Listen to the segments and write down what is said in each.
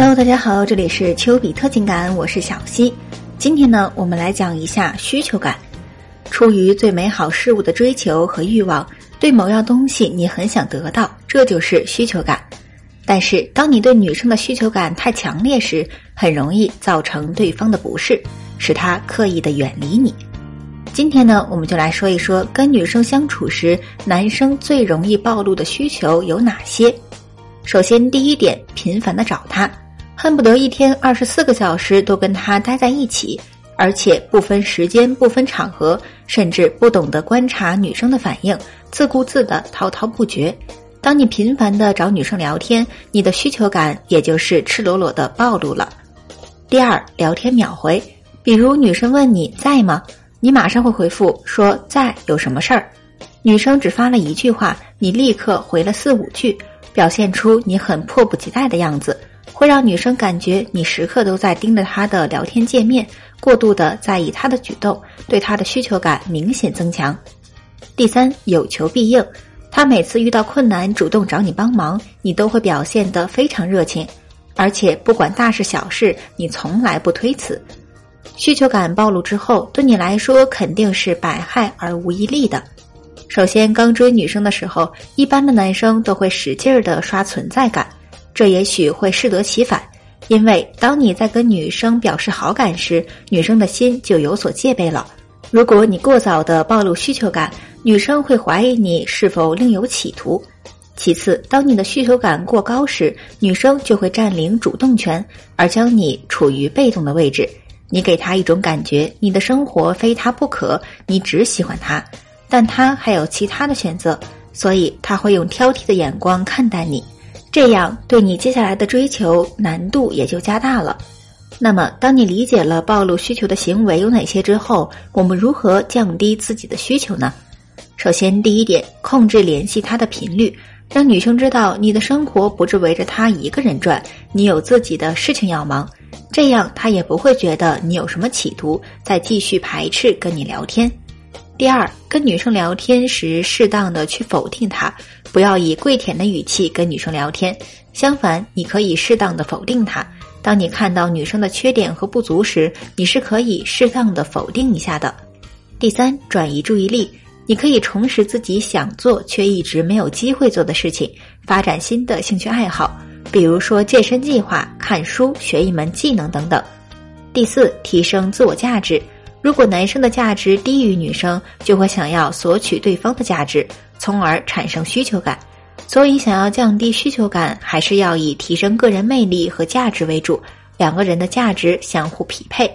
Hello，大家好，这里是丘比特情感，我是小溪。今天呢，我们来讲一下需求感。出于最美好事物的追求和欲望，对某样东西你很想得到，这就是需求感。但是，当你对女生的需求感太强烈时，很容易造成对方的不适，使她刻意的远离你。今天呢，我们就来说一说跟女生相处时，男生最容易暴露的需求有哪些。首先，第一点，频繁的找她，恨不得一天二十四个小时都跟他待在一起，而且不分时间、不分场合，甚至不懂得观察女生的反应，自顾自的滔滔不绝。当你频繁的找女生聊天，你的需求感也就是赤裸裸的暴露了。第二，聊天秒回，比如女生问你在吗？你马上会回复说在，有什么事儿？女生只发了一句话，你立刻回了四五句，表现出你很迫不及待的样子，会让女生感觉你时刻都在盯着她的聊天界面，过度的在意她的举动，对她的需求感明显增强。第三，有求必应，她每次遇到困难主动找你帮忙，你都会表现得非常热情，而且不管大事小事，你从来不推辞。需求感暴露之后，对你来说肯定是百害而无一利的。首先，刚追女生的时候，一般的男生都会使劲儿的刷存在感，这也许会适得其反。因为当你在跟女生表示好感时，女生的心就有所戒备了。如果你过早的暴露需求感，女生会怀疑你是否另有企图。其次，当你的需求感过高时，女生就会占领主动权，而将你处于被动的位置。你给她一种感觉，你的生活非她不可，你只喜欢她，但她还有其他的选择，所以她会用挑剔的眼光看待你，这样对你接下来的追求难度也就加大了。那么，当你理解了暴露需求的行为有哪些之后，我们如何降低自己的需求呢？首先，第一点，控制联系他的频率，让女生知道你的生活不是围着他一个人转，你有自己的事情要忙。这样，他也不会觉得你有什么企图，再继续排斥跟你聊天。第二，跟女生聊天时，适当的去否定她，不要以跪舔的语气跟女生聊天。相反，你可以适当的否定她。当你看到女生的缺点和不足时，你是可以适当的否定一下的。第三，转移注意力，你可以重拾自己想做却一直没有机会做的事情，发展新的兴趣爱好。比如说健身计划、看书、学一门技能等等。第四，提升自我价值。如果男生的价值低于女生，就会想要索取对方的价值，从而产生需求感。所以，想要降低需求感，还是要以提升个人魅力和价值为主，两个人的价值相互匹配。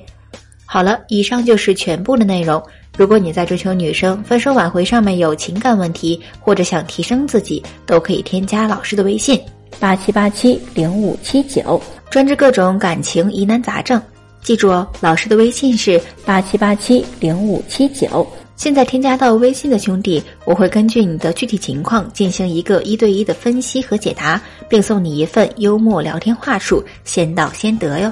好了，以上就是全部的内容。如果你在追求女生、分手挽回上面有情感问题，或者想提升自己，都可以添加老师的微信。八七八七零五七九，专治各种感情疑难杂症。记住哦，老师的微信是八七八七零五七九。现在添加到微信的兄弟，我会根据你的具体情况进行一个一对一的分析和解答，并送你一份幽默聊天话术，先到先得哟。